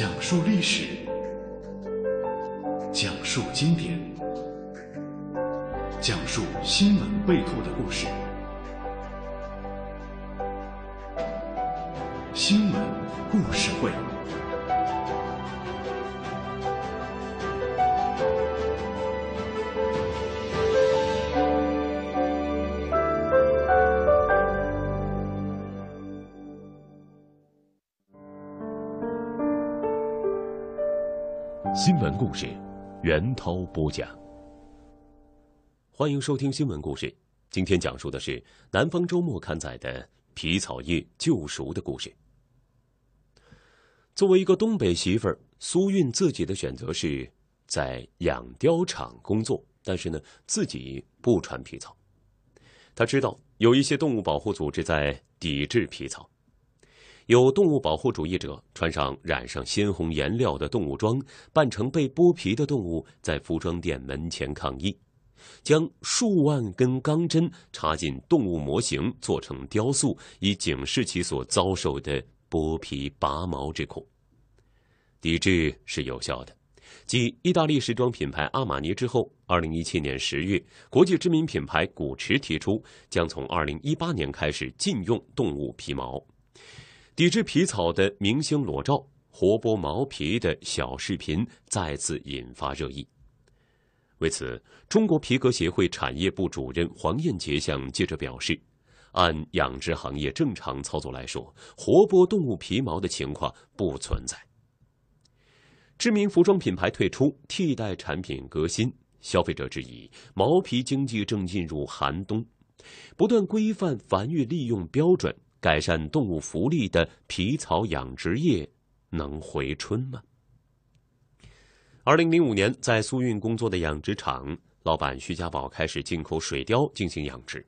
讲述历史，讲述经典，讲述新闻背后的故事。袁涛播讲。欢迎收听新闻故事。今天讲述的是《南方周末》刊载的皮草业救赎的故事。作为一个东北媳妇儿，苏韵自己的选择是在养貂厂工作，但是呢，自己不穿皮草。他知道有一些动物保护组织在抵制皮草。有动物保护主义者穿上染上鲜红颜料的动物装，扮成被剥皮的动物，在服装店门前抗议，将数万根钢针插进动物模型，做成雕塑，以警示其所遭受的剥皮拔毛之苦。抵制是有效的，继意大利时装品牌阿玛尼之后，二零一七年十月，国际知名品牌古驰提出，将从二零一八年开始禁用动物皮毛。抵制皮草的明星裸照、活剥毛皮的小视频再次引发热议。为此，中国皮革协会产业部主任黄燕杰向记者表示：“按养殖行业正常操作来说，活剥动物皮毛的情况不存在。”知名服装品牌退出，替代产品革新，消费者质疑毛皮经济正进入寒冬，不断规范繁育利用标准。改善动物福利的皮草养殖业能回春吗？二零零五年，在苏运工作的养殖场老板徐家宝开始进口水貂进行养殖。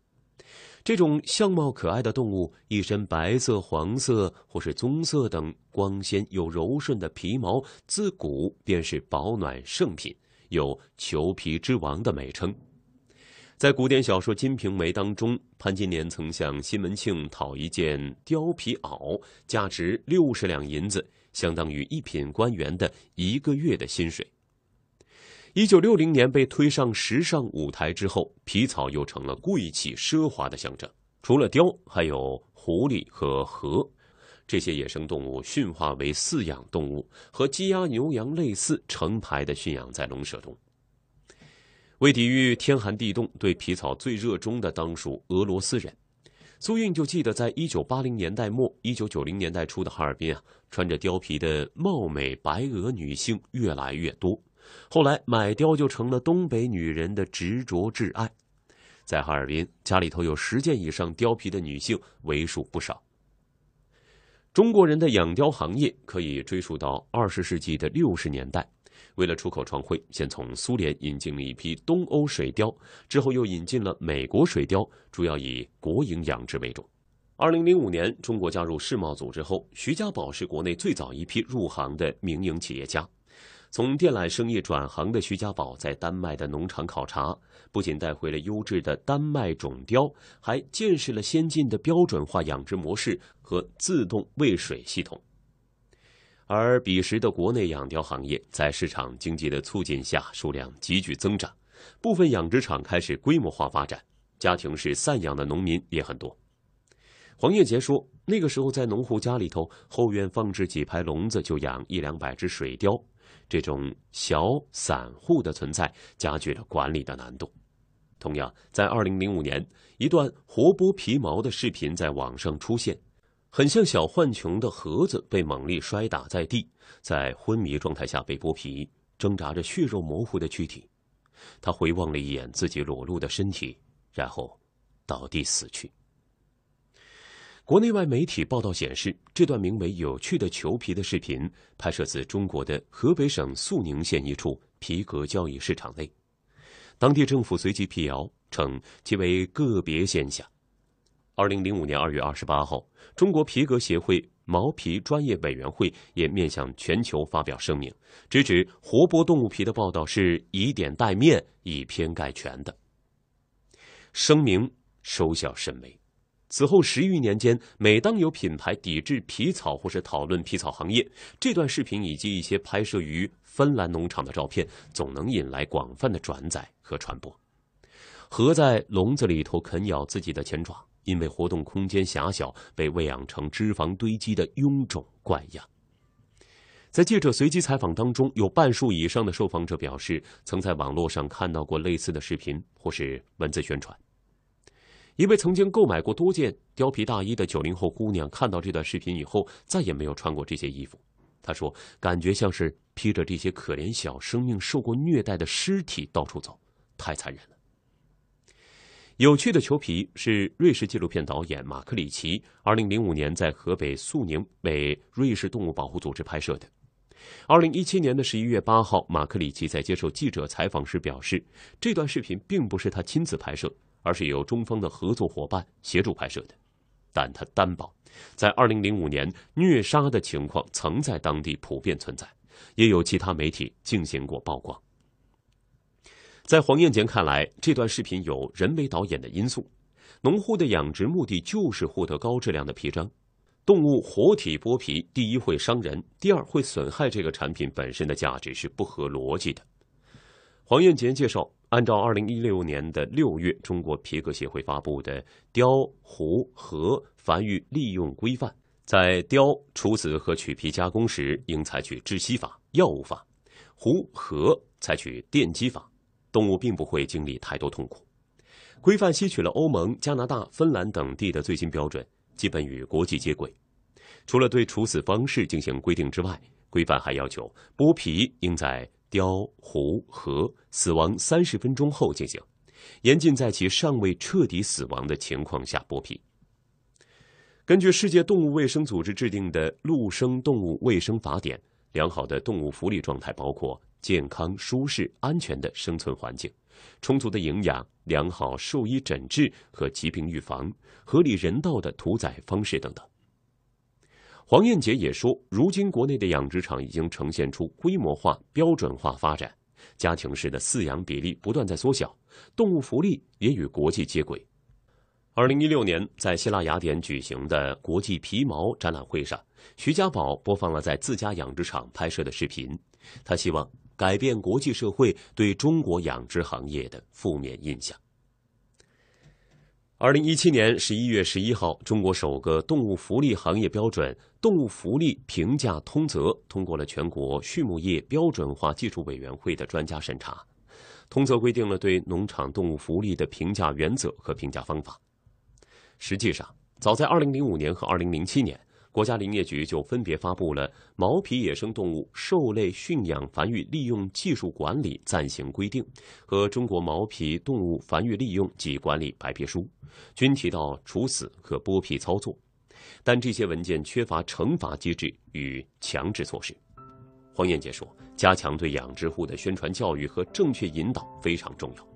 这种相貌可爱的动物，一身白色、黄色或是棕色等光鲜又柔顺的皮毛，自古便是保暖圣品，有“裘皮之王”的美称。在古典小说《金瓶梅》当中，潘金莲曾向西门庆讨一件貂皮袄，价值六十两银子，相当于一品官员的一个月的薪水。一九六零年被推上时尚舞台之后，皮草又成了贵气奢华的象征。除了貂，还有狐狸和河，这些野生动物驯化为饲养动物，和鸡鸭牛羊类似，成排的驯养在笼舍中。为抵御天寒地冻，对皮草最热衷的当属俄罗斯人。苏韵就记得，在一九八零年代末、一九九零年代初的哈尔滨啊，穿着貂皮的貌美白俄女性越来越多。后来买貂就成了东北女人的执着挚爱。在哈尔滨，家里头有十件以上貂皮的女性为数不少。中国人的养貂行业可以追溯到二十世纪的六十年代。为了出口创汇，先从苏联引进了一批东欧水貂，之后又引进了美国水貂，主要以国营养殖为主。二零零五年，中国加入世贸组织后，徐家宝是国内最早一批入行的民营企业家。从电缆生意转行的徐家宝，在丹麦的农场考察，不仅带回了优质的丹麦种貂，还见识了先进的标准化养殖模式和自动喂水系统。而彼时的国内养貂行业在市场经济的促进下，数量急剧增长，部分养殖场开始规模化发展，家庭式散养的农民也很多。黄叶杰说，那个时候在农户家里头，后院放置几排笼子就养一两百只水貂，这种小散户的存在加剧了管理的难度。同样，在二零零五年，一段活剥皮毛的视频在网上出现。很像小浣熊的盒子被猛力摔打在地，在昏迷状态下被剥皮，挣扎着血肉模糊的躯体。他回望了一眼自己裸露的身体，然后倒地死去。国内外媒体报道显示，这段名为《有趣的裘皮》的视频拍摄自中国的河北省肃宁县一处皮革交易市场内，当地政府随即辟谣称其为个别现象。二零零五年二月二十八号，中国皮革协会毛皮专业委员会也面向全球发表声明，直指活剥动物皮的报道是以点带面、以偏概全的。声明收效甚微，此后十余年间，每当有品牌抵制皮草或是讨论皮草行业，这段视频以及一些拍摄于芬兰农场的照片，总能引来广泛的转载和传播。河在笼子里头啃咬自己的前爪，因为活动空间狭小，被喂养成脂肪堆积的臃肿怪样。在记者随机采访当中，有半数以上的受访者表示，曾在网络上看到过类似的视频或是文字宣传。一位曾经购买过多件貂皮大衣的九零后姑娘，看到这段视频以后，再也没有穿过这些衣服。她说：“感觉像是披着这些可怜小生命、受过虐待的尸体到处走，太残忍了。”有趣的裘皮是瑞士纪录片导演马克里奇二零零五年在河北肃宁为瑞士动物保护组织拍摄的。二零一七年的十一月八号，马克里奇在接受记者采访时表示，这段视频并不是他亲自拍摄。而是由中方的合作伙伴协助拍摄的，但他担保，在二零零五年虐杀的情况曾在当地普遍存在，也有其他媒体进行过曝光。在黄燕杰看来，这段视频有人为导演的因素，农户的养殖目的就是获得高质量的皮张，动物活体剥皮，第一会伤人，第二会损害这个产品本身的价值，是不合逻辑的。黄燕杰介绍。按照二零一六年的六月中国皮革协会发布的《貂、狐、河繁育利用规范》，在貂处死和取皮加工时，应采取窒息法、药物法；狐、河采取电击法，动物并不会经历太多痛苦。规范吸取了欧盟、加拿大、芬兰等地的最新标准，基本与国际接轨。除了对处死方式进行规定之外，规范还要求剥皮应在。雕、狐、和死亡三十分钟后进行，严禁在其尚未彻底死亡的情况下剥皮。根据世界动物卫生组织制定的《陆生动物卫生法典》，良好的动物福利状态包括健康、舒适、安全的生存环境、充足的营养、良好兽医诊治和疾病预防、合理人道的屠宰方式等等。黄燕杰也说，如今国内的养殖场已经呈现出规模化、标准化发展，家庭式的饲养比例不断在缩小，动物福利也与国际接轨。二零一六年，在希腊雅典举行的国际皮毛展览会上，徐家宝播放了在自家养殖场拍摄的视频，他希望改变国际社会对中国养殖行业的负面印象。二零一七年十一月十一号，中国首个动物福利行业标准《动物福利评价通则》通过了全国畜牧业标准化技术委员会的专家审查。通则规定了对农场动物福利的评价原则和评价方法。实际上，早在二零零五年和二零零七年。国家林业局就分别发布了《毛皮野生动物兽类驯养繁育利用技术管理暂行规定》和《中国毛皮动物繁育利用及管理白皮书》，均提到处死和剥皮操作，但这些文件缺乏惩罚机制与强制措施。黄燕杰说：“加强对养殖户的宣传教育和正确引导非常重要。”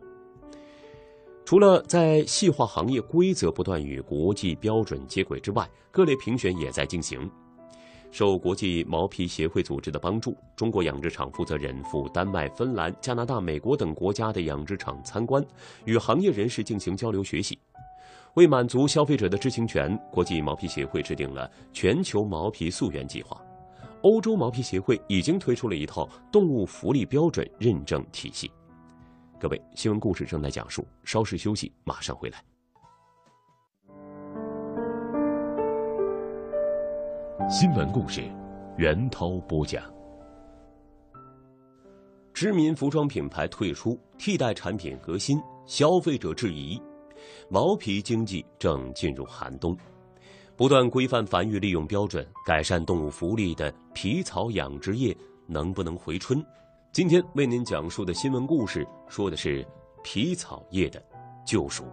除了在细化行业规则、不断与国际标准接轨之外，各类评选也在进行。受国际毛皮协会组织的帮助，中国养殖场负责人赴丹麦、芬兰、加拿大、美国等国家的养殖场参观，与行业人士进行交流学习。为满足消费者的知情权，国际毛皮协会制定了全球毛皮溯源计划。欧洲毛皮协会已经推出了一套动物福利标准认证体系。各位，新闻故事正在讲述，稍事休息，马上回来。新闻故事，袁涛播讲。知名服装品牌退出，替代产品革新，消费者质疑，毛皮经济正进入寒冬。不断规范繁育利用标准，改善动物福利的皮草养殖业能不能回春？今天为您讲述的新闻故事，说的是皮草业的救赎。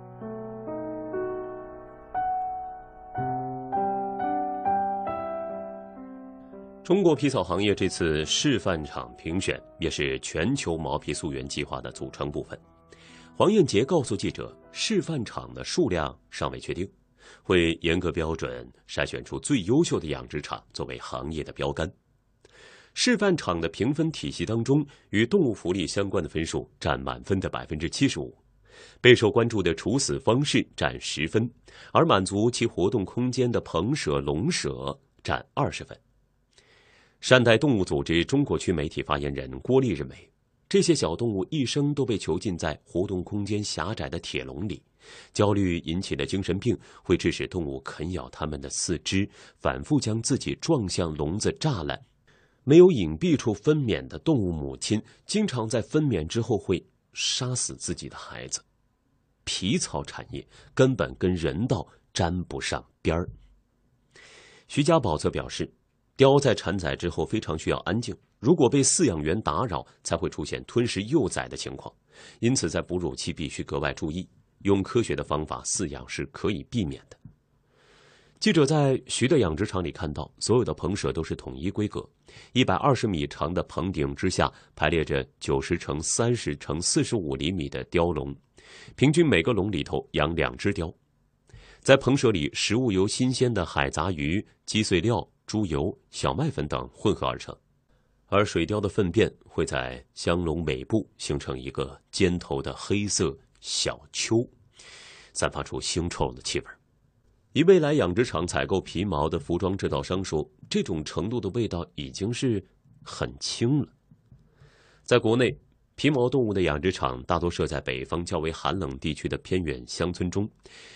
中国皮草行业这次示范厂评选，也是全球毛皮溯源计划的组成部分。黄燕杰告诉记者，示范厂的数量尚未确定，会严格标准筛选出最优秀的养殖场作为行业的标杆。示范场的评分体系当中，与动物福利相关的分数占满分的百分之七十五，备受关注的处死方式占十分，而满足其活动空间的棚舍、笼舍占二十分。善待动物组织中国区媒体发言人郭丽认为，这些小动物一生都被囚禁在活动空间狭窄的铁笼里，焦虑引起的精神病会致使动物啃咬它们的四肢，反复将自己撞向笼子栅栏。没有隐蔽处分娩的动物母亲，经常在分娩之后会杀死自己的孩子。皮草产业根本跟人道沾不上边儿。徐家宝则表示。雕在产崽之后非常需要安静，如果被饲养员打扰，才会出现吞食幼崽的情况。因此，在哺乳期必须格外注意，用科学的方法饲养是可以避免的。记者在徐的养殖场里看到，所有的棚舍都是统一规格，一百二十米长的棚顶之下排列着九十乘三十乘四十五厘米的雕笼，平均每个笼里头养两只雕。在棚舍里，食物由新鲜的海杂鱼、鸡碎料。猪油、小麦粉等混合而成，而水貂的粪便会在香笼尾部形成一个尖头的黑色小丘，散发出腥臭的气味。一位来养殖场采购皮毛的服装制造商说：“这种程度的味道已经是很轻了。”在国内。皮毛动物的养殖场大多设在北方较为寒冷地区的偏远乡村中，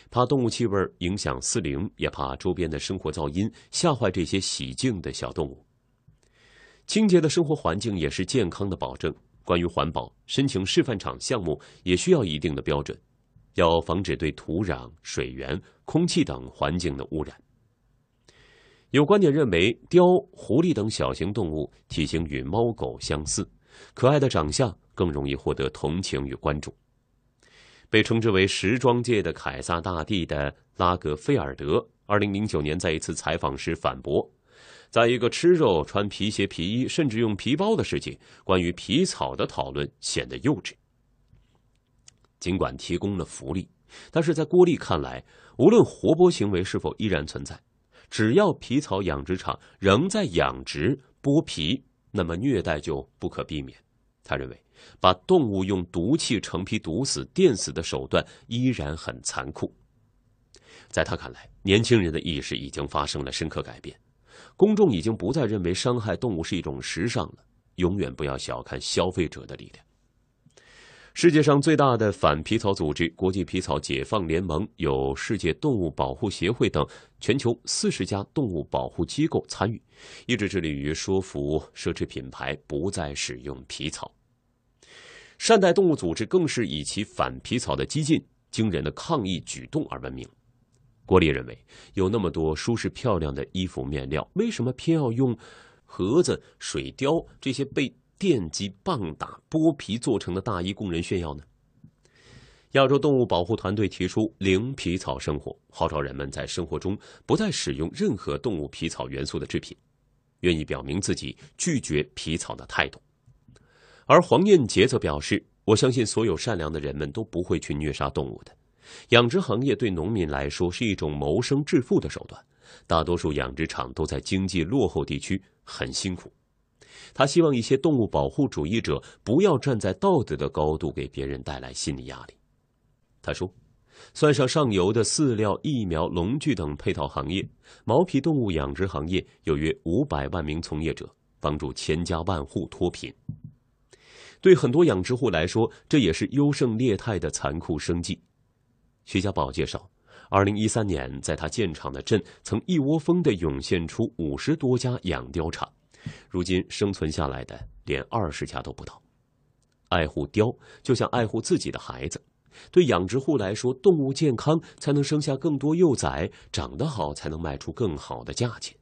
怕动物气味影响饲龄，也怕周边的生活噪音吓坏这些喜静的小动物。清洁的生活环境也是健康的保证。关于环保，申请示范场项目也需要一定的标准，要防止对土壤、水源、空气等环境的污染。有观点认为，雕、狐狸等小型动物体型与猫狗相似，可爱的长相。更容易获得同情与关注。被称之为时装界的凯撒大帝的拉格菲尔德，二零零九年在一次采访时反驳，在一个吃肉、穿皮鞋、皮衣，甚至用皮包的世界，关于皮草的讨论显得幼稚。尽管提供了福利，但是在郭丽看来，无论活剥行为是否依然存在，只要皮草养殖场仍在养殖剥皮，那么虐待就不可避免。他认为。把动物用毒气成皮毒死、电死的手段依然很残酷。在他看来，年轻人的意识已经发生了深刻改变，公众已经不再认为伤害动物是一种时尚了。永远不要小看消费者的力量。世界上最大的反皮草组织——国际皮草解放联盟，有世界动物保护协会等全球四十家动物保护机构参与，一直致力于说服奢侈品牌不再使用皮草。善待动物组织更是以其反皮草的激进、惊人的抗议举动而闻名。郭丽认为，有那么多舒适漂亮的衣服面料，为什么偏要用盒子、水貂这些被电击、棒打、剥皮做成的大衣供人炫耀呢？亚洲动物保护团队提出“零皮草生活”，号召人们在生活中不再使用任何动物皮草元素的制品，愿意表明自己拒绝皮草的态度。而黄燕杰则表示：“我相信所有善良的人们都不会去虐杀动物的。养殖行业对农民来说是一种谋生致富的手段，大多数养殖场都在经济落后地区，很辛苦。他希望一些动物保护主义者不要站在道德的高度给别人带来心理压力。”他说：“算上上游的饲料、疫苗、农具等配套行业，毛皮动物养殖行业有约五百万名从业者，帮助千家万户脱贫。”对很多养殖户来说，这也是优胜劣汰的残酷生计。徐家宝介绍，二零一三年在他建厂的镇，曾一窝蜂的涌现出五十多家养貂厂，如今生存下来的连二十家都不到。爱护貂就像爱护自己的孩子，对养殖户来说，动物健康才能生下更多幼崽，长得好才能卖出更好的价钱。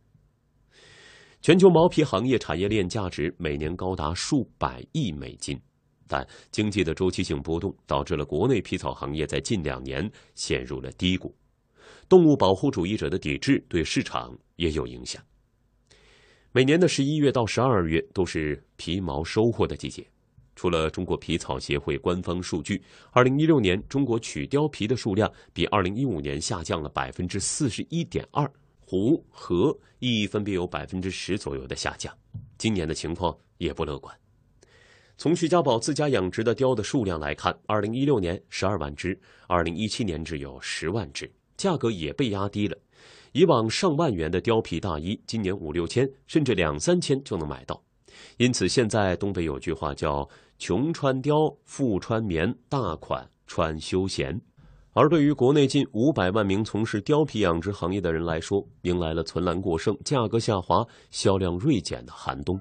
全球毛皮行业产业链价值每年高达数百亿美金，但经济的周期性波动导致了国内皮草行业在近两年陷入了低谷。动物保护主义者的抵制对市场也有影响。每年的十一月到十二月都是皮毛收获的季节。除了中国皮草协会官方数据，二零一六年中国取貂皮的数量比二零一五年下降了百分之四十一点二。湖河亦分别有百分之十左右的下降，今年的情况也不乐观。从徐家宝自家养殖的貂的数量来看，二零一六年十二万只，二零一七年只有十万只，价格也被压低了。以往上万元的貂皮大衣，今年五六千甚至两三千就能买到。因此，现在东北有句话叫“穷穿貂，富穿棉，大款穿休闲”。而对于国内近五百万名从事貂皮养殖行业的人来说，迎来了存栏过剩、价格下滑、销量锐减的寒冬。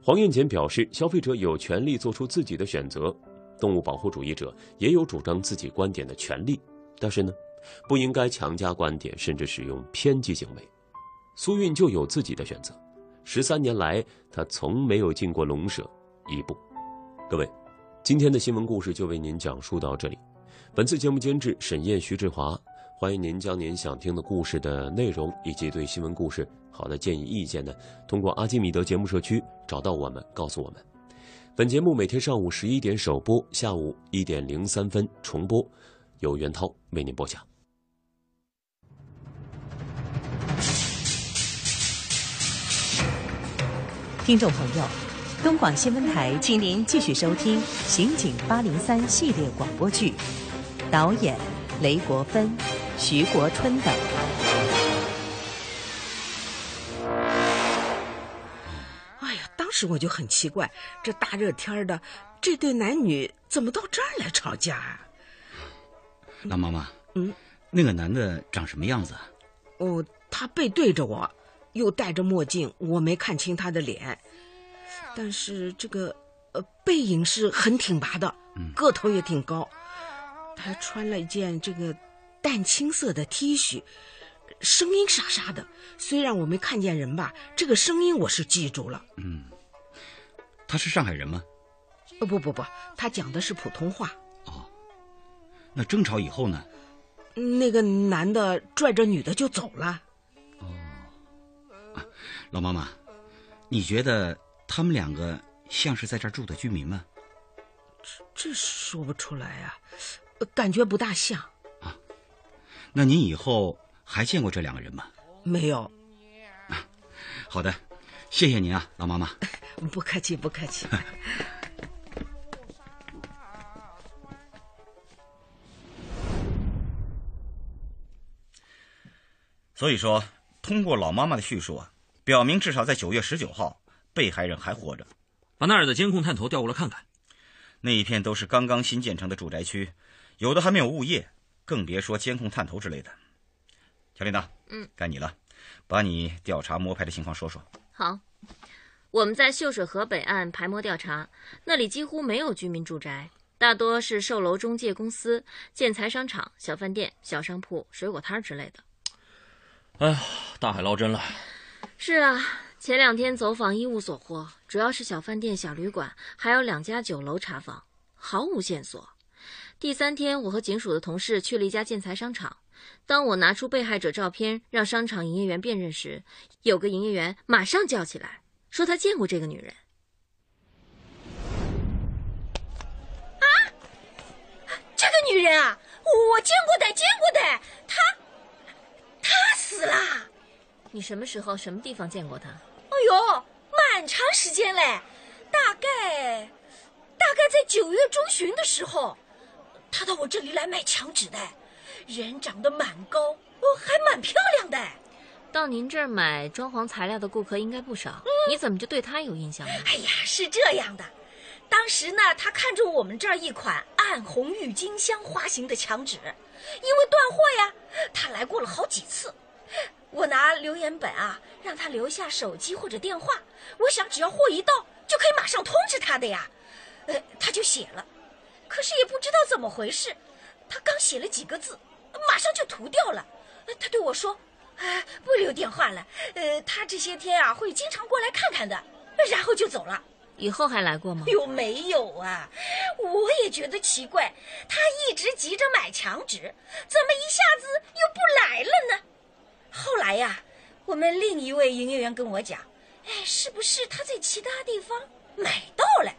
黄艳简表示，消费者有权利做出自己的选择，动物保护主义者也有主张自己观点的权利，但是呢，不应该强加观点，甚至使用偏激行为。苏韵就有自己的选择。十三年来，他从没有进过龙舍一步。各位，今天的新闻故事就为您讲述到这里。本次节目监制沈燕、徐志华，欢迎您将您想听的故事的内容以及对新闻故事好的建议意见呢，通过阿基米德节目社区找到我们，告诉我们。本节目每天上午十一点首播，下午一点零三分重播，由袁涛为您播讲。听众朋友，东广新闻台，请您继续收听《刑警八零三》系列广播剧，导演雷国芬、徐国春等。哎呀，当时我就很奇怪，这大热天的，这对男女怎么到这儿来吵架啊？老妈妈，嗯，那个男的长什么样子？哦，他背对着我。又戴着墨镜，我没看清他的脸，但是这个呃背影是很挺拔的，个头也挺高。他穿了一件这个淡青色的 T 恤，声音沙沙的。虽然我没看见人吧，这个声音我是记住了。嗯，他是上海人吗？哦不不不，他讲的是普通话。哦，那争吵以后呢？那个男的拽着女的就走了。老妈妈，你觉得他们两个像是在这儿住的居民吗？这这说不出来啊，感觉不大像。啊，那您以后还见过这两个人吗？没有。啊，好的，谢谢您啊，老妈妈。不客气，不客气。所以说，通过老妈妈的叙述啊。表明，至少在九月十九号，被害人还活着。把那儿的监控探头调过来看看。那一片都是刚刚新建成的住宅区，有的还没有物业，更别说监控探头之类的。小琳达，嗯，该你了，把你调查摸排的情况说说。好，我们在秀水河北岸排摸调查，那里几乎没有居民住宅，大多是售楼中介公司、建材商场、小饭店、小商铺、水果摊之类的。哎呀，大海捞针了。是啊，前两天走访一无所获，主要是小饭店、小旅馆，还有两家酒楼查访，毫无线索。第三天，我和警署的同事去了一家建材商场。当我拿出被害者照片让商场营业员辨认时，有个营业员马上叫起来，说他见过这个女人。啊，这个女人啊，我见过的，见过的，她，她死了。你什么时候、什么地方见过他？哎呦，蛮长时间嘞，大概大概在九月中旬的时候，他到我这里来买墙纸的，人长得蛮高，哦，还蛮漂亮的。到您这儿买装潢材料的顾客应该不少，你怎么就对他有印象呢？哎呀，是这样的，当时呢，他看中我们这儿一款暗红郁金香花型的墙纸，因为断货呀，他来过了好几次。我拿留言本啊，让他留下手机或者电话，我想只要货一到，就可以马上通知他的呀。呃，他就写了，可是也不知道怎么回事，他刚写了几个字，马上就涂掉了。他对我说：“哎，不留电话了。呃，他这些天啊会经常过来看看的。”然后就走了。以后还来过吗？有没有啊？我也觉得奇怪，他一直急着买墙纸，怎么一下子又不来了呢？后来呀，我们另一位营业员跟我讲，哎，是不是他在其他地方买到了？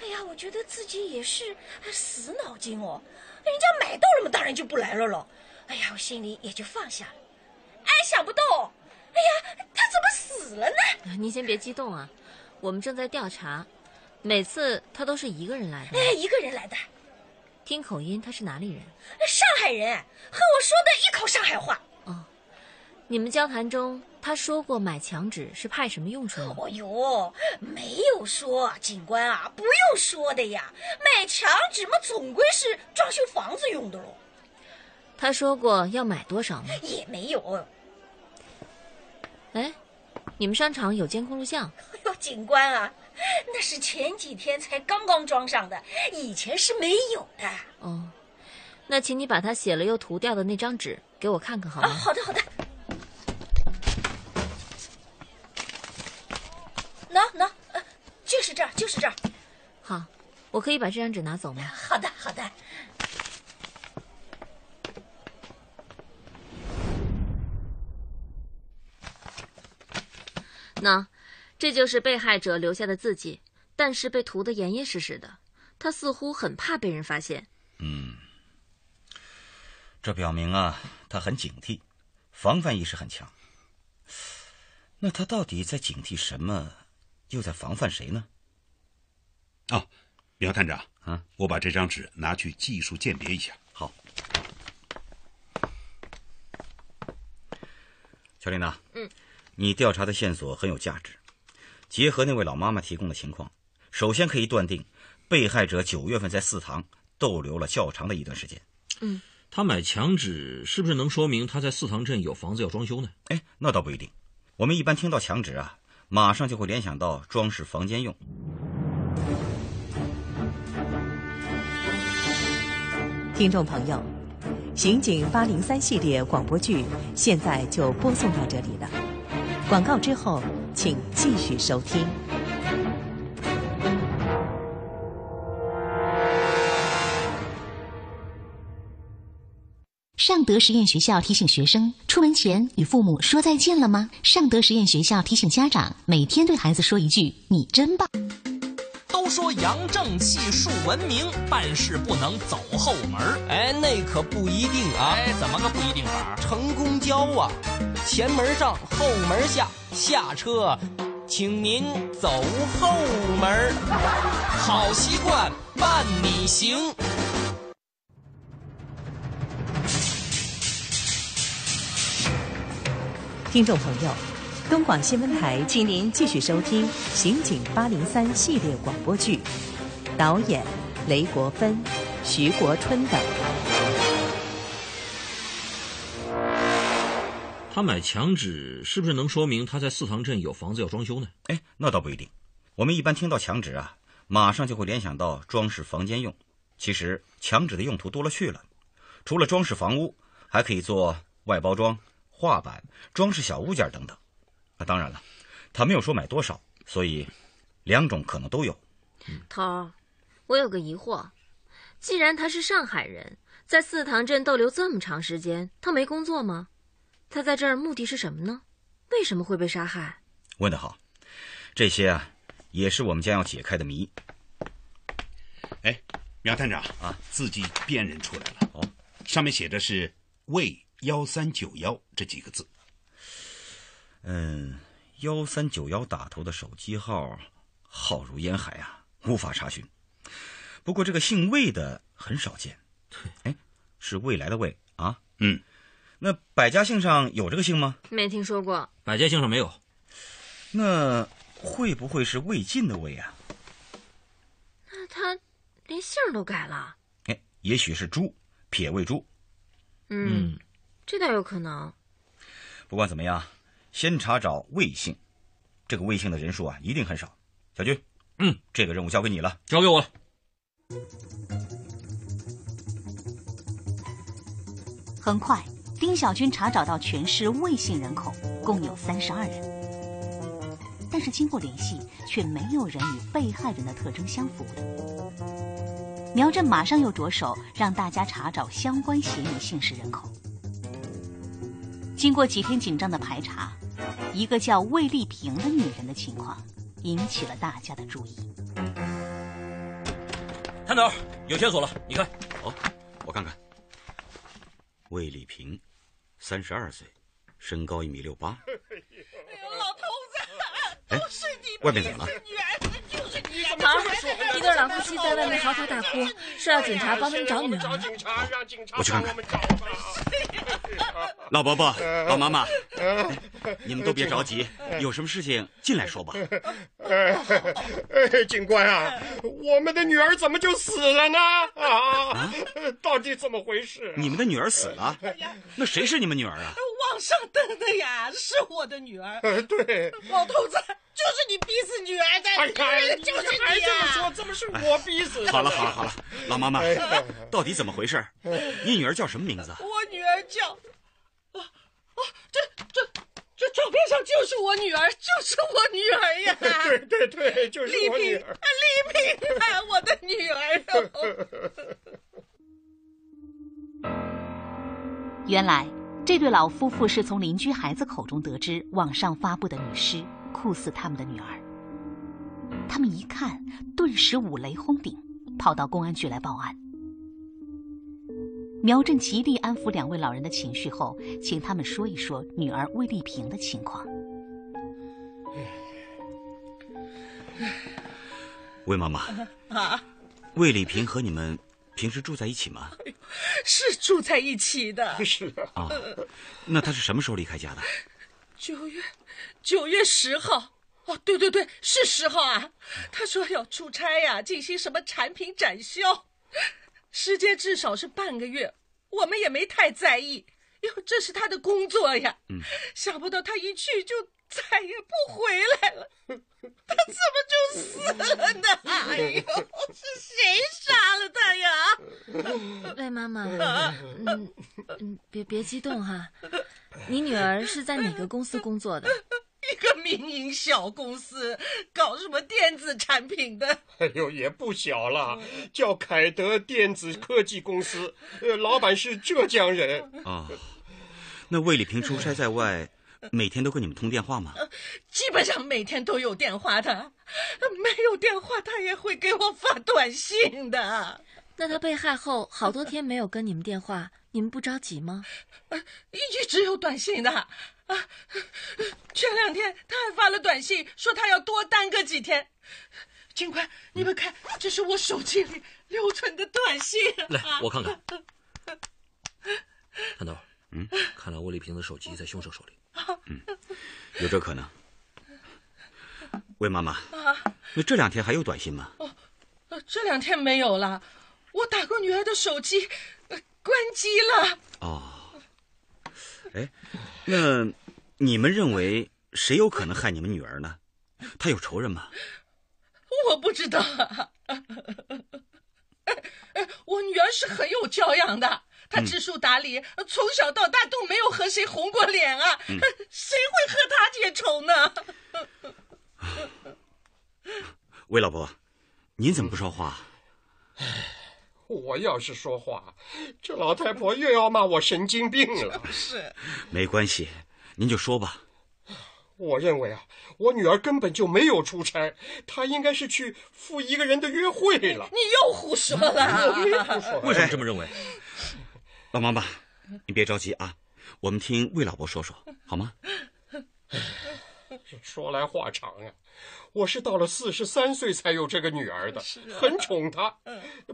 哎呀，我觉得自己也是死脑筋哦，人家买到了嘛，当然就不来了喽。哎呀，我心里也就放下了。哎，想不到，哎呀，他怎么死了呢？您先别激动啊，我们正在调查。每次他都是一个人来的。哎，一个人来的。听口音，他是哪里人？上海人，和我说的一口上海话。哦，你们交谈中他说过买墙纸是派什么用处吗？哦呦，没有说，警官啊，不用说的呀。买墙纸嘛，总归是装修房子用的喽。他说过要买多少吗？也没有。哎，你们商场有监控录像？哎呦，警官啊，那是前几天才刚刚装上的，以前是没有的。哦，那请你把他写了又涂掉的那张纸给我看看好吗？啊，好的好的。喏喏，呃，就是这儿，就是这儿。好，我可以把这张纸拿走吗？好的好的。那，这就是被害者留下的字迹，但是被涂得严严实实的。他似乎很怕被人发现。嗯，这表明啊，他很警惕，防范意识很强。那他到底在警惕什么，又在防范谁呢？哦，苗探长，啊，我把这张纸拿去技术鉴别一下。好，乔丽娜，嗯。你调查的线索很有价值，结合那位老妈妈提供的情况，首先可以断定，被害者九月份在四堂逗留了较长的一段时间。嗯，他买墙纸是不是能说明他在四塘镇有房子要装修呢？哎，那倒不一定。我们一般听到墙纸啊，马上就会联想到装饰房间用。听众朋友，刑警八零三系列广播剧现在就播送到这里了。广告之后，请继续收听。尚德实验学校提醒学生：出门前与父母说再见了吗？尚德实验学校提醒家长：每天对孩子说一句“你真棒”。都说杨正气树文明，办事不能走后门哎，那可不一定啊！哎，怎么个不一定法？乘公交啊，前门上，后门下，下车，请您走后门。好习惯伴你行。听众朋友。东广新闻台，请您继续收听《刑警八零三》系列广播剧，导演雷国芬、徐国春等。他买墙纸是不是能说明他在四塘镇有房子要装修呢？哎，那倒不一定。我们一般听到墙纸啊，马上就会联想到装饰房间用。其实墙纸的用途多了去了，除了装饰房屋，还可以做外包装、画板、装饰小物件等等。那当然了，他没有说买多少，所以两种可能都有。头儿，我有个疑惑，既然他是上海人，在四塘镇逗留这么长时间，他没工作吗？他在这儿目的是什么呢？为什么会被杀害？问得好，这些啊，也是我们将要解开的谜。哎，苗探长啊，字迹辨认出来了。哦，上面写的是“魏幺三九幺”这几个字。嗯，幺三九幺打头的手机号，浩如烟海啊，无法查询。不过这个姓魏的很少见。哎，是未来的魏啊？嗯。那百家姓上有这个姓吗？没听说过。百家姓上没有。那会不会是魏晋的魏啊？那他连姓都改了？哎，也许是朱，撇魏朱。嗯，这倒有可能。不管怎么样。先查找魏姓，这个魏姓的人数啊，一定很少。小军，嗯，这个任务交给你了，交给我了。很快，丁小军查找到全市魏姓人口共有三十二人，但是经过联系，却没有人与被害人的特征相符的。苗振马上又着手让大家查找相关嫌疑姓氏人口。经过几天紧张的排查，一个叫魏丽萍的女人的情况引起了大家的注意。探头，有线索了，你看。哦，我看看。魏丽萍，三十二岁，身高一米六八。哎呦，老头子，哎，外面怎么了？就是你，一对老夫妻在外面嚎啕大哭，说要警察帮他们找女儿。我去看看。老伯伯、老妈妈，你们都别着急，有什么事情进来说吧。哎，警官啊，我们的女儿怎么就死了呢？啊，到底怎么回事？你们的女儿死了？那谁是你们女儿啊？往上登的呀，是我的女儿。对，老头子，就是你逼死女儿的。哎呀，就是你还这么说，怎么是我逼死的？好了好了好了，老妈妈，到底怎么回事？你女儿叫什么名字？我女儿叫……啊啊，这这这照片上就是我女儿，就是我女儿呀！对对对，就是我女儿，丽萍啊，我的女儿。原来。这对老夫妇是从邻居孩子口中得知网上发布的女尸酷似他们的女儿。他们一看，顿时五雷轰顶，跑到公安局来报案。苗振极力安抚两位老人的情绪后，请他们说一说女儿魏丽萍的情况。魏妈妈，啊，魏丽萍和你们。平时住在一起吗？是住在一起的。是 啊。那他是什么时候离开家的？九月，九月十号。哦，对对对，是十号啊。他说要出差呀，进行什么产品展销，时间至少是半个月。我们也没太在意，哟，这是他的工作呀。嗯。想不到他一去就。再也不回来了，他怎么就死了呢？哎呦，是谁杀了他呀？魏妈妈，嗯嗯，别别激动哈，你女儿是在哪个公司工作的？一个民营小公司，搞什么电子产品的？哎呦，也不小了，叫凯德电子科技公司，呃，老板是浙江人。啊，那魏丽萍出差在外。每天都跟你们通电话吗？基本上每天都有电话的，没有电话他也会给我发短信的。那他被害后好多天没有跟你们电话，你们不着急吗？一直有短信的啊！前两天他还发了短信说他要多耽搁几天。警官，你们看，这是我手机里留存的短信。来，我看看。看头。嗯，看来我丽萍的手机在凶手手里。嗯，有这可能。喂妈妈，那这两天还有短信吗？哦，这两天没有了。我打过女儿的手机，关机了。哦，哎，那你们认为谁有可能害你们女儿呢？她有仇人吗？我不知道。我女儿是很有教养的。他知书达理，从小到大都没有和谁红过脸啊，谁会和他结仇呢？魏老伯，您怎么不说话？我要是说话，这老太婆又要骂我神经病了。是，没关系，您就说吧。我认为啊，我女儿根本就没有出差，她应该是去赴一个人的约会了。你又胡说了！我没胡说。为什么这么认为？老妈妈，你别着急啊，我们听魏老伯说说好吗？说来话长啊，我是到了四十三岁才有这个女儿的，很宠她。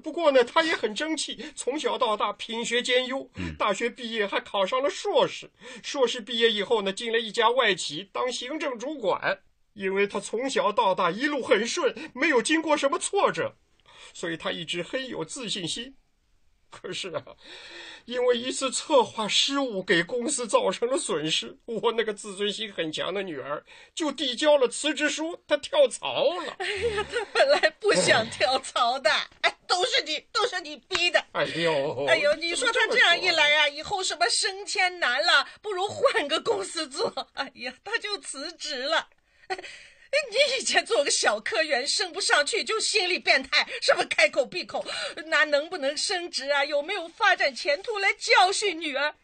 不过呢，她也很争气，从小到大品学兼优，大学毕业还考上了硕士。硕士毕业以后呢，进了一家外企当行政主管。因为她从小到大一路很顺，没有经过什么挫折，所以她一直很有自信心。可是啊。因为一次策划失误，给公司造成了损失，我那个自尊心很强的女儿就递交了辞职书，她跳槽了。哎呀，她本来不想跳槽的，哎，都是你，都是你逼的。哎呦，哎呦，你说她这样一来啊，以后什么升迁难了，不如换个公司做。哎呀，她就辞职了。你以前做个小科员升不上去就心理变态，什么开口闭口？拿能不能升职啊，有没有发展前途来教训女儿。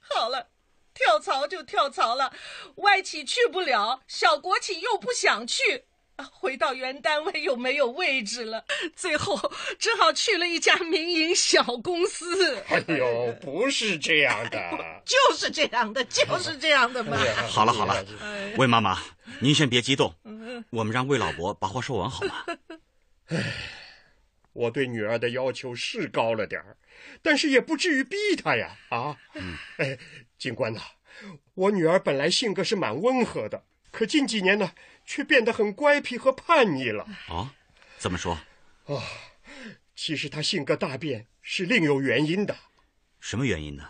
好了，跳槽就跳槽了，外企去不了，小国企又不想去，回到原单位又没有位置了，最后只好去了一家民营小公司。哎呦，不是这样的，就是这样的，就是这样的嘛。好了好了，魏妈妈，您先别激动，我们让魏老伯把话说完好吗？唉，我对女儿的要求是高了点儿，但是也不至于逼她呀。啊，哎，警官呐，我女儿本来性格是蛮温和的，可近几年呢。却变得很乖僻和叛逆了啊？怎么说？啊，其实他性格大变是另有原因的。什么原因呢？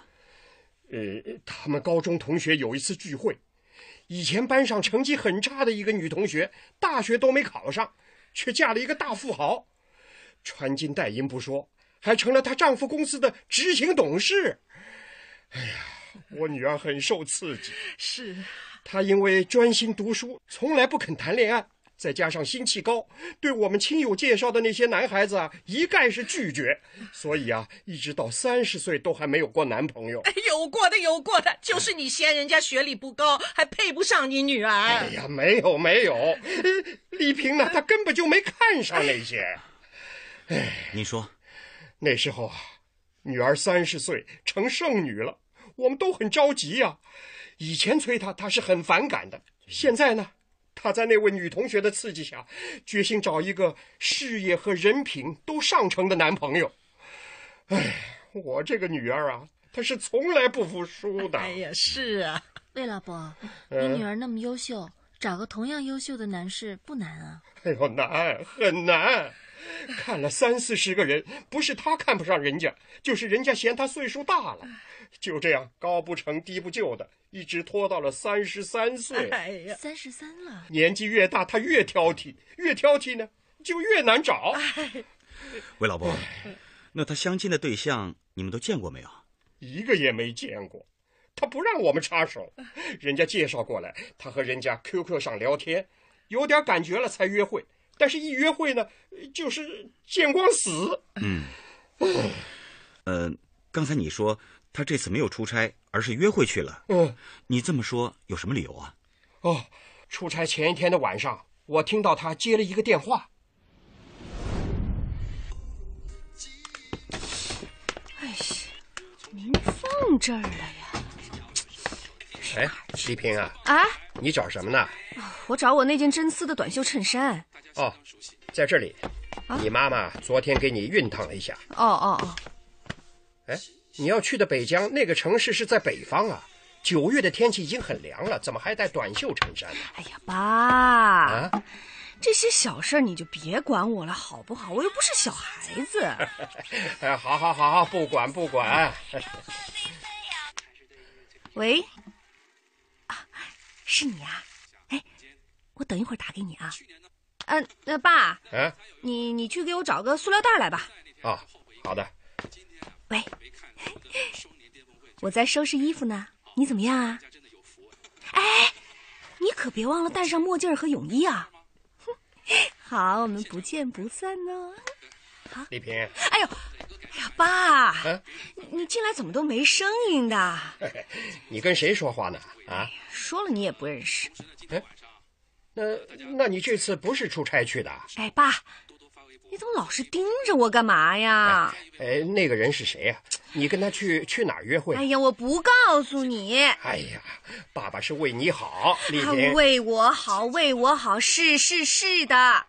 呃，他们高中同学有一次聚会，以前班上成绩很差的一个女同学，大学都没考上，却嫁了一个大富豪，穿金戴银不说，还成了她丈夫公司的执行董事。哎呀，我女儿很受刺激。是。他因为专心读书，从来不肯谈恋爱，再加上心气高，对我们亲友介绍的那些男孩子啊，一概是拒绝，所以啊，一直到三十岁都还没有过男朋友。有过的，有过的，就是你嫌人家学历不高，还配不上你女儿。哎呀，没有没有，丽萍呢，她根本就没看上那些。哎，你说，那时候啊，女儿三十岁成剩女了，我们都很着急呀。以前催他，他是很反感的。现在呢，他在那位女同学的刺激下，决心找一个事业和人品都上乘的男朋友。哎，我这个女儿啊，她是从来不服输的。哎呀，是啊，魏老伯，你女儿那么优秀，找个同样优秀的男士不难啊？哎呦，难，很难。看了三四十个人，不是他看不上人家，就是人家嫌他岁数大了。就这样高不成低不就的，一直拖到了三十三岁。哎呀，三十三了，年纪越大，他越挑剔，越挑剔呢，就越难找。魏老伯，那他相亲的对象你们都见过没有？一个也没见过，他不让我们插手，人家介绍过来，他和人家 QQ 上聊天，有点感觉了才约会，但是一约会呢，就是见光死。嗯，呃，刚才你说。他这次没有出差，而是约会去了。嗯，你这么说有什么理由啊？哦，出差前一天的晚上，我听到他接了一个电话。哎呀，您放这儿了呀？哎，丽萍啊！啊，你找什么呢？我找我那件真丝的短袖衬衫。哦，在这里。你妈妈昨天给你熨烫了一下。哦哦哦。哎。你要去的北疆那个城市是在北方啊，九月的天气已经很凉了，怎么还带短袖衬衫呢？哎呀，爸，这些小事你就别管我了，好不好？我又不是小孩子。哎，好好好，不管不管。喂，啊，是你啊？哎，我等一会儿打给你啊。嗯，那爸，嗯，你你去给我找个塑料袋来吧。啊，好的。喂。我在收拾衣服呢，你怎么样啊？哎，你可别忘了戴上墨镜和泳衣啊！好，我们不见不散哦。好，丽萍。哎呦，哎呀，爸，你进来怎么都没声音的？你跟谁说话呢？啊？说了你也不认识。哎，那那你这次不是出差去的？哎，爸。你怎么老是盯着我干嘛呀？哎，那个人是谁呀？你跟他去去哪儿约会？哎呀，我不告诉你。哎呀，爸爸是为你好，丽萍。为我好，为我好，是是是的。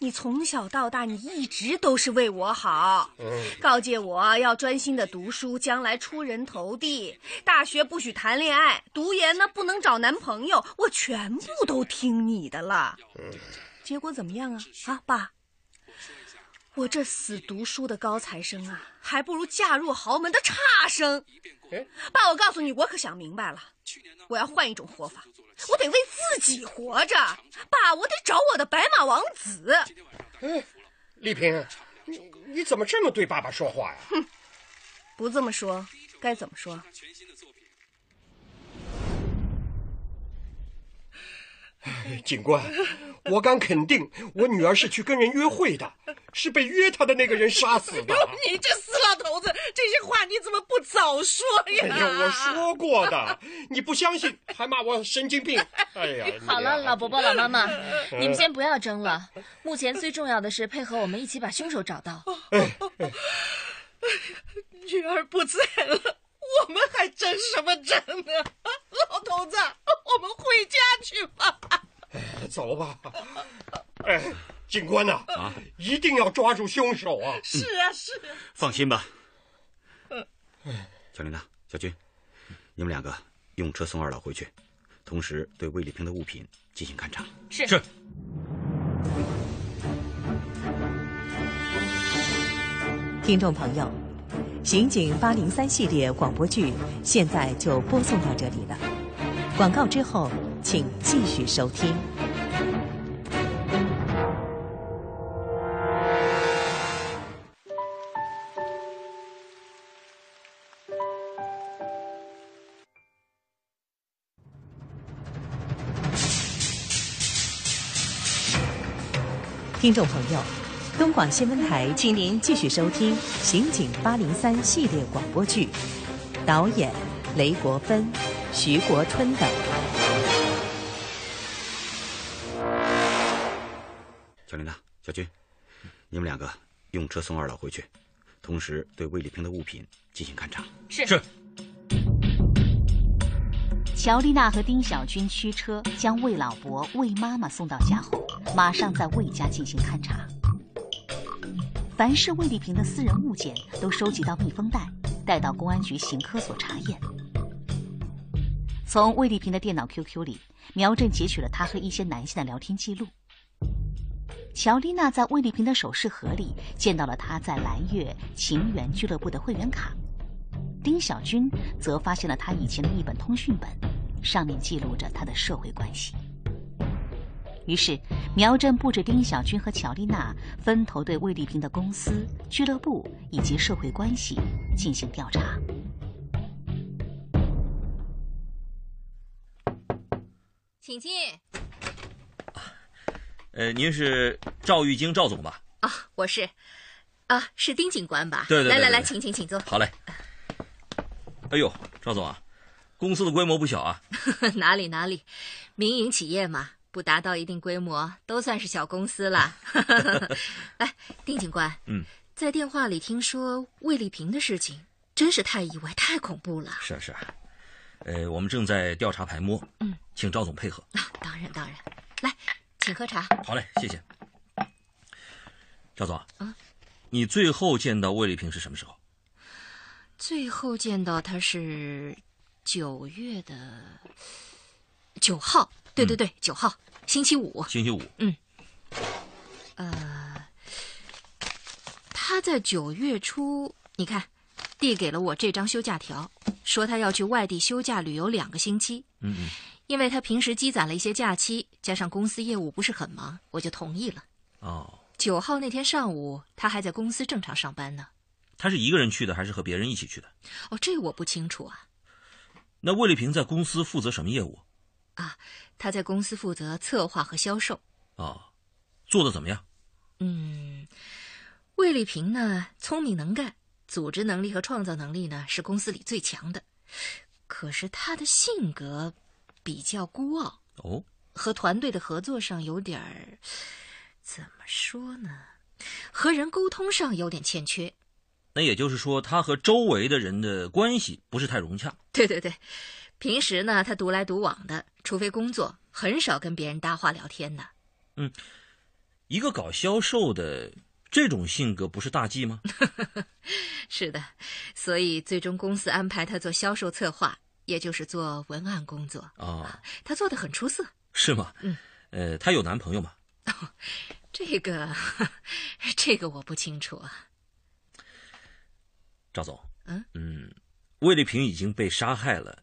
你从小到大，你一直都是为我好。嗯。告诫我要专心的读书，将来出人头地。大学不许谈恋爱，读研呢不能找男朋友，我全部都听你的了。嗯。结果怎么样啊？啊，爸。我这死读书的高材生啊，还不如嫁入豪门的差生。爸，我告诉你，我可想明白了，我要换一种活法，我得为自己活着。爸，我得找我的白马王子。哎，丽萍，你你怎么这么对爸爸说话呀？哼，不这么说，该怎么说？警官，我敢肯定，我女儿是去跟人约会的，是被约她的那个人杀死的。你这死老头子，这些话你怎么不早说呀？哎呀，我说过的，你不相信，还骂我神经病。哎呀，好了，老伯伯、老妈妈，你们先不要争了。目前最重要的是配合我们一起把凶手找到。女儿不在了，我们还争什么争呢？老头子，我们回家去吧。走吧。哎，警官呐，啊，一定要抓住凶手啊！是啊，是啊。放心吧。嗯。小琳娜、小军，你们两个用车送二老回去，同时对魏丽萍的物品进行勘查。是是。听众朋友，《刑警八零三》系列广播剧现在就播送到这里了。广告之后，请继续收听。听众朋友。东广新闻台，请您继续收听《刑警八零三》系列广播剧，导演雷国芬、徐国春等。小琳娜、小军，你们两个用车送二老回去，同时对魏丽萍的物品进行勘查。是是。乔丽娜和丁小军驱车将魏老伯、魏妈妈送到家后，马上在魏家进行勘查。凡是魏丽萍的私人物件都收集到密封袋，带到公安局刑科所查验。从魏丽萍的电脑 QQ 里，苗振截取了她和一些男性的聊天记录。乔丽娜在魏丽萍的首饰盒里见到了她在蓝月情缘俱乐部的会员卡，丁小军则发现了他以前的一本通讯本，上面记录着他的社会关系。于是，苗振布置丁小军和乔丽娜分头对魏丽萍的公司、俱乐部以及社会关系进行调查。请进。呃，您是赵玉京赵总吧？啊，我是。啊，是丁警官吧？对对。来来来，请请请坐。好嘞。哎呦，赵总啊，公司的规模不小啊。哪里哪里，民营企业嘛。不达到一定规模，都算是小公司了。哎，丁警官，嗯，在电话里听说魏丽萍的事情，真是太意外、太恐怖了。是啊是啊，呃，我们正在调查排摸，嗯，请赵总配合。啊，当然当然，来，请喝茶。好嘞，谢谢。赵总，啊，你最后见到魏丽萍是什么时候？最后见到她是九月的九号。对对对，九号。星期五，星期五，嗯，呃，他在九月初，你看，递给了我这张休假条，说他要去外地休假旅游两个星期，嗯嗯，因为他平时积攒了一些假期，加上公司业务不是很忙，我就同意了。哦，九号那天上午，他还在公司正常上班呢。他是一个人去的，还是和别人一起去的？哦，这我不清楚啊。那魏丽萍在公司负责什么业务？啊。他在公司负责策划和销售，哦，做的怎么样？嗯，魏丽萍呢，聪明能干，组织能力和创造能力呢是公司里最强的。可是他的性格比较孤傲，哦，和团队的合作上有点儿，怎么说呢？和人沟通上有点欠缺。那也就是说，他和周围的人的关系不是太融洽。对对对。平时呢，他独来独往的，除非工作，很少跟别人搭话聊天的。嗯，一个搞销售的这种性格不是大忌吗？是的，所以最终公司安排他做销售策划，也就是做文案工作。啊，他做的很出色。是吗？嗯，呃，他有男朋友吗？哦 这个，这个我不清楚啊。赵总，嗯嗯，魏丽萍已经被杀害了。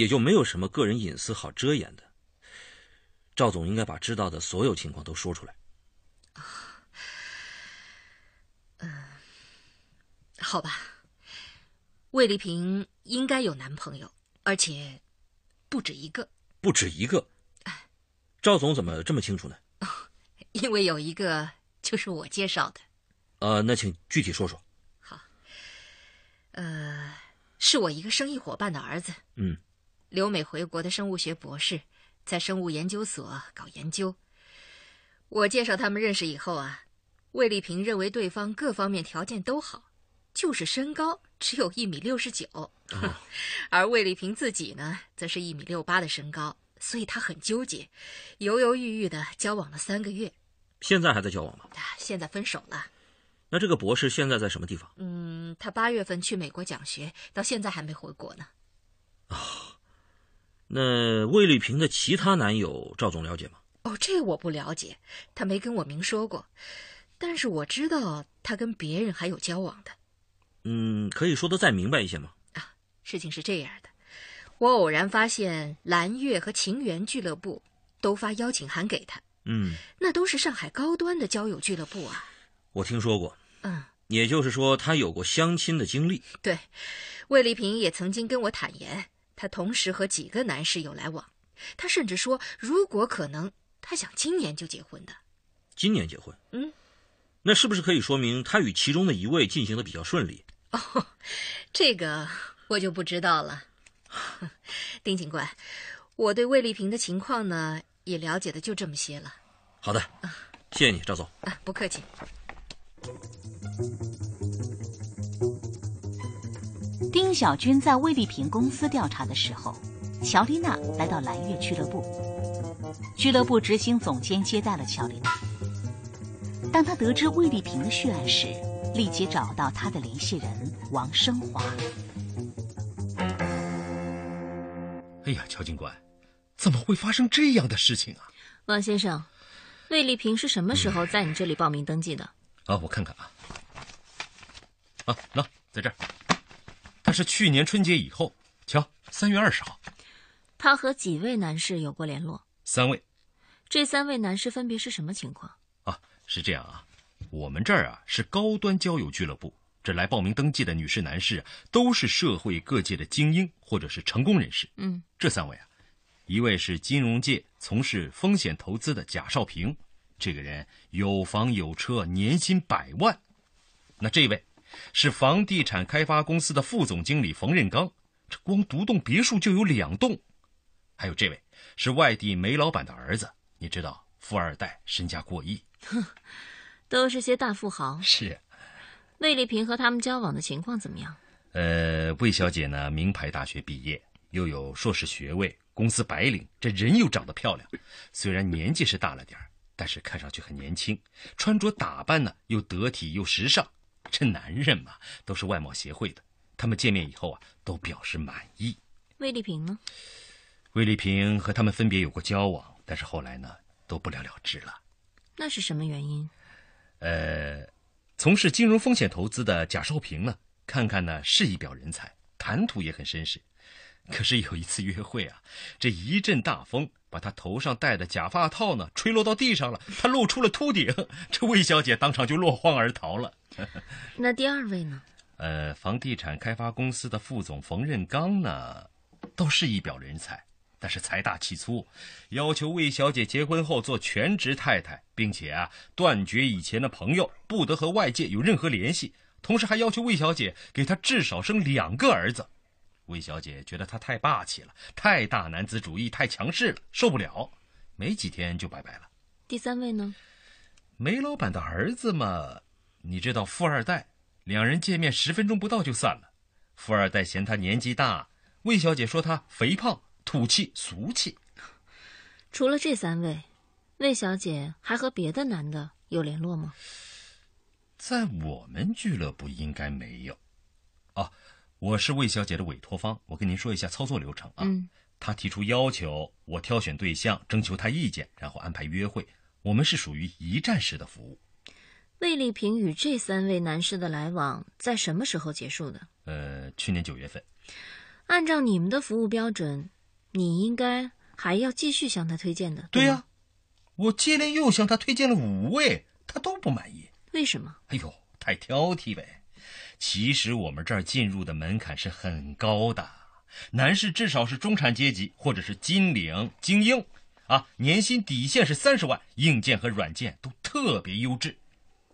也就没有什么个人隐私好遮掩的。赵总应该把知道的所有情况都说出来。嗯，好吧。魏丽萍应该有男朋友，而且不止一个。不止一个。赵总怎么这么清楚呢？因为有一个就是我介绍的。呃，那请具体说说。好，呃，是我一个生意伙伴的儿子。嗯，留美回国的生物学博士，在生物研究所搞研究。我介绍他们认识以后啊，魏丽萍认为对方各方面条件都好，就是身高只有一米六十九，而魏丽萍自己呢，则是一米六八的身高，所以她很纠结，犹犹豫豫的交往了三个月。现在还在交往吗？现在分手了。那这个博士现在在什么地方？嗯，他八月份去美国讲学，到现在还没回国呢。啊，那魏丽萍的其他男友赵总了解吗？哦，这我不了解，他没跟我明说过。但是我知道他跟别人还有交往的。嗯，可以说的再明白一些吗？啊，事情是这样的，我偶然发现蓝月和情缘俱乐部都发邀请函给他。嗯，那都是上海高端的交友俱乐部啊。我听说过。嗯，也就是说，他有过相亲的经历。对，魏丽萍也曾经跟我坦言，他同时和几个男士有来往。他甚至说，如果可能。他想今年就结婚的，今年结婚，嗯，那是不是可以说明他与其中的一位进行的比较顺利？哦，这个我就不知道了。丁警官，我对魏丽萍的情况呢，也了解的就这么些了。好的，谢谢你，赵总。啊，不客气。丁小军在魏丽萍公司调查的时候，乔丽娜来到蓝月俱乐部。俱乐部执行总监接待了乔丽娜。当他得知魏丽萍的血案时，立即找到他的联系人王生华。哎呀，乔警官，怎么会发生这样的事情啊？王先生，魏丽萍是什么时候在你这里报名登记的？啊，我看看啊。啊，喏，在这儿。他是去年春节以后，瞧，三月二十号。他和几位男士有过联络？三位，这三位男士分别是什么情况？啊，是这样啊，我们这儿啊是高端交友俱乐部，这来报名登记的女士、男士都是社会各界的精英或者是成功人士。嗯，这三位啊，一位是金融界从事风险投资的贾少平，这个人有房有车，年薪百万。那这位是房地产开发公司的副总经理冯任刚，这光独栋别墅就有两栋。还有这位。是外地煤老板的儿子，你知道，富二代，身家过亿，哼，都是些大富豪。是，魏丽萍和他们交往的情况怎么样？呃，魏小姐呢，名牌大学毕业，又有硕士学位，公司白领，这人又长得漂亮。虽然年纪是大了点但是看上去很年轻，穿着打扮呢又得体又时尚。这男人嘛，都是外貌协会的。他们见面以后啊，都表示满意。魏丽萍呢？魏丽萍和他们分别有过交往，但是后来呢，都不了了之了。那是什么原因？呃，从事金融风险投资的贾少平呢，看看呢是一表人才，谈吐也很绅士。可是有一次约会啊，这一阵大风把他头上戴的假发套呢吹落到地上了，他露出了秃顶，这魏小姐当场就落荒而逃了。那第二位呢？呃，房地产开发公司的副总冯任刚呢，倒是一表人才。但是财大气粗，要求魏小姐结婚后做全职太太，并且啊断绝以前的朋友，不得和外界有任何联系。同时还要求魏小姐给他至少生两个儿子。魏小姐觉得他太霸气了，太大男子主义，太强势了，受不了，没几天就拜拜了。第三位呢？梅老板的儿子嘛，你知道富二代，两人见面十分钟不到就散了。富二代嫌他年纪大，魏小姐说他肥胖。土气俗气。除了这三位，魏小姐还和别的男的有联络吗？在我们俱乐部应该没有。哦，我是魏小姐的委托方，我跟您说一下操作流程啊。嗯。她提出要求，我挑选对象，征求她意见，然后安排约会。我们是属于一站式的服务。魏丽萍与这三位男士的来往在什么时候结束的？呃，去年九月份。按照你们的服务标准。你应该还要继续向他推荐的。对呀，我接连又向他推荐了五位，他都不满意。为什么？哎呦，太挑剔呗。其实我们这儿进入的门槛是很高的，男士至少是中产阶级或者是金领精英，啊，年薪底线是三十万，硬件和软件都特别优质，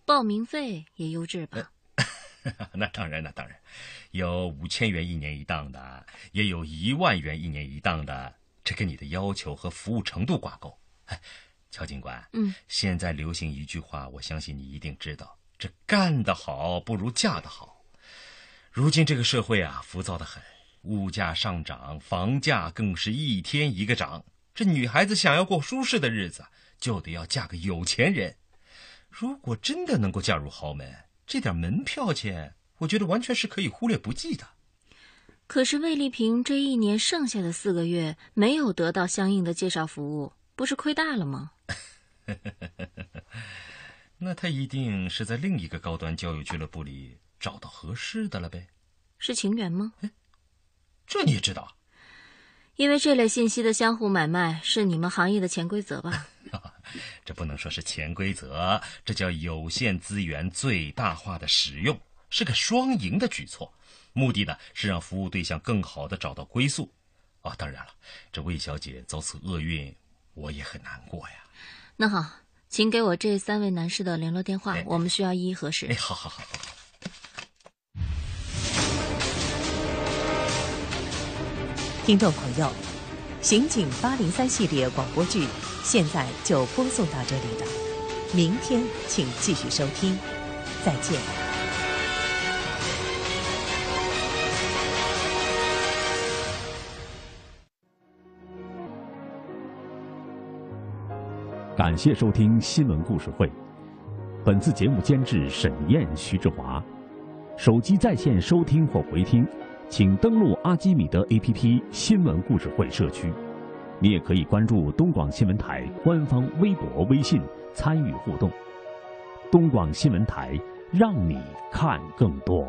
报名费也优质吧？那当然，那当然，有五千元一年一档的，也有一万元一年一档的，这跟你的要求和服务程度挂钩。哎，乔警官，嗯，现在流行一句话，我相信你一定知道：这干得好不如嫁得好。如今这个社会啊，浮躁的很，物价上涨，房价更是一天一个涨。这女孩子想要过舒适的日子，就得要嫁个有钱人。如果真的能够嫁入豪门，这点门票钱，我觉得完全是可以忽略不计的。可是魏丽萍这一年剩下的四个月没有得到相应的介绍服务，不是亏大了吗？那她一定是在另一个高端交友俱乐部里找到合适的了呗？是情缘吗？这你也知道？因为这类信息的相互买卖是你们行业的潜规则吧？这不能说是潜规则，这叫有限资源最大化的使用，是个双赢的举措。目的呢是让服务对象更好的找到归宿。哦，当然了，这魏小姐遭此厄运，我也很难过呀。那好，请给我这三位男士的联络电话，我们需要一一核实。哎，好好好。听众朋友，《刑警八零三》系列广播剧现在就播送到这里了，明天请继续收听，再见。感谢收听新闻故事会，本次节目监制沈燕、徐志华，手机在线收听或回听。请登录阿基米德 APP 新闻故事会社区，你也可以关注东广新闻台官方微博、微信参与互动。东广新闻台，让你看更多。